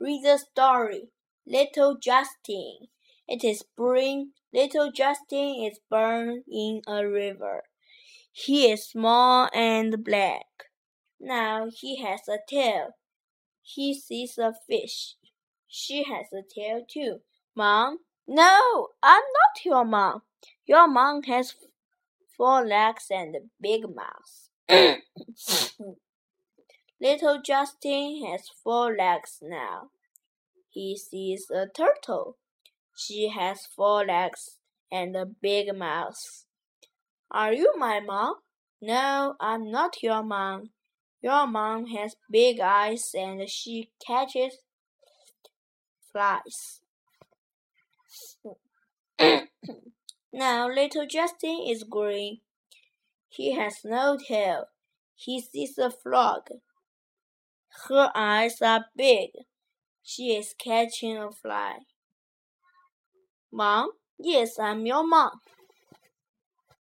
Read the story. Little Justin. It is spring. Little Justin is born in a river. He is small and black. Now he has a tail. He sees a fish. She has a tail too. Mom? No, I'm not your mom. Your mom has four legs and a big mouth. Little Justin has four legs now. He sees a turtle. She has four legs and a big mouth. Are you my mom? No, I'm not your mom. Your mom has big eyes and she catches flies. now little Justin is green. He has no tail. He sees a frog. Her eyes are big. She is catching a fly. Mom? Yes, I'm your mom.